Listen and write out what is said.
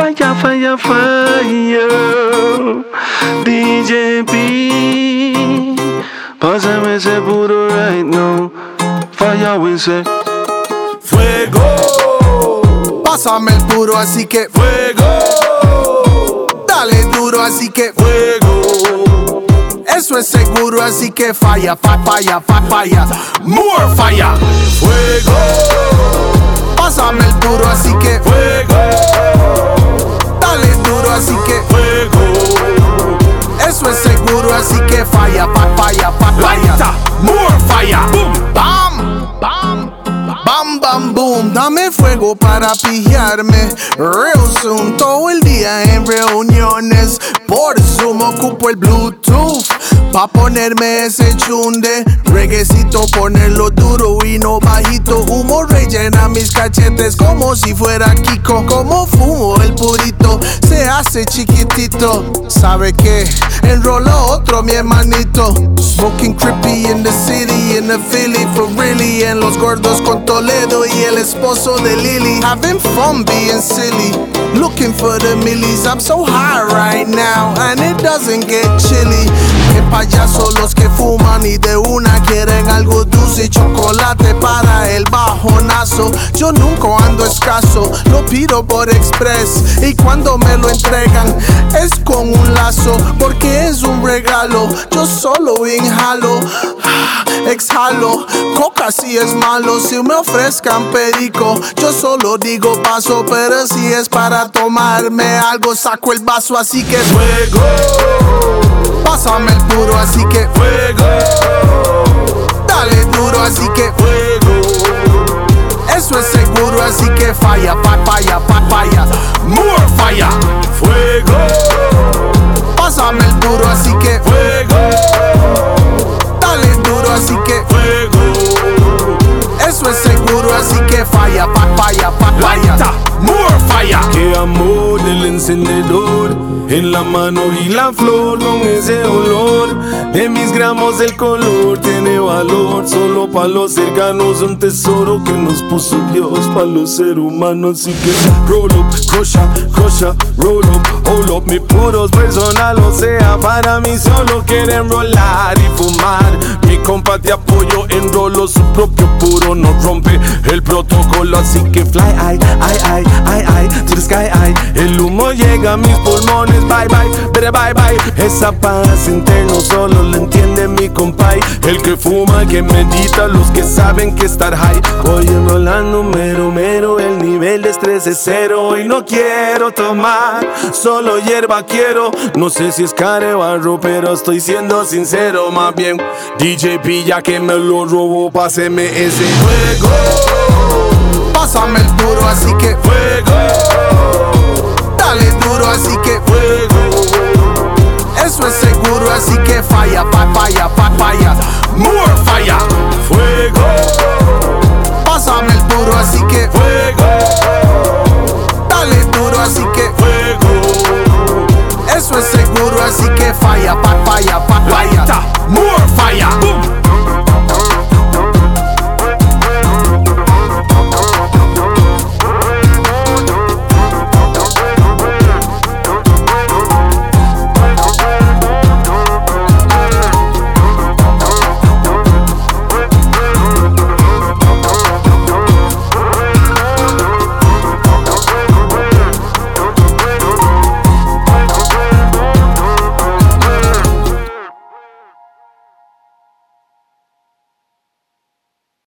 Falla, falla, falla. DJ B. Pásame ese puro right now. Falla, Wince. Fuego. Pásame el puro, así que Fuego. dale duro, así que Fuego. eso es seguro, así que falla, fa, falla, fa, falla. More fire. Fuego. Pásame el puro, así que Fuego. Para pijarme. Real soon, todo el día en reuniones. Por Zoom ocupo el Bluetooth. Pa' ponerme ese chunde. Reguecito, ponerlo duro y no bajito. Humo rellena mis cachetes como si fuera Kiko. Como fumo el purito, se hace chiquitito. ¿Sabe qué? Enrola otro, mi hermanito. Smoking creepy in the city, in the Philly. En los gordos con Toledo y el esposo de Lily. Having fun being silly. Looking for the millies. I'm so high right now, and it doesn't get chilly. Qué payasos los que fuman y de una quieren algo dulce y chocolate para el bajonazo. Yo nunca ando escaso, lo pido por express y cuando me lo entregan es con un lazo porque es un regalo. Yo solo inhalo, exhalo, si es malo, si me ofrezcan perico, yo solo digo paso, pero si es para tomarme algo saco el vaso, así que Fuego. pásame el puro, así que Fuego. dale duro, así que Fuego. eso es seguro, así que falla, pa, falla, pa, falla. More fire. Fuego. Pásame el puro, así que Fuego. Así que falla, pa, falla, pa, falla. More fire. Que amor del encendedor en la mano y la flor con ese olor. De mis gramos el color tiene valor. Solo para los cercanos un tesoro que nos puso Dios. Para los seres humanos así que roll up, crusha, crusha, roll up, hold up. Mi puros personal o sea para mí solo quieren rolar y fumar mi compa de apoyo enroló su propio puro no rompe el protocolo así que fly ay ay ay ay ay to the sky ay. El humo llega a mis pulmones bye bye pero bye bye. Esa paz interno solo la entiende mi compay el que fuma el que medita los que saben que estar high. Voy enrolando mero mero el nivel de estrés es cero. Y no quiero tomar solo hierba quiero. No sé si es care barro pero estoy siendo sincero. Más bien DJ pilla que me lo robó páseme ese juego. Pásame el puro, así que fuego fuego eso es seguro, así que falla, pa, falla, pa, falla. more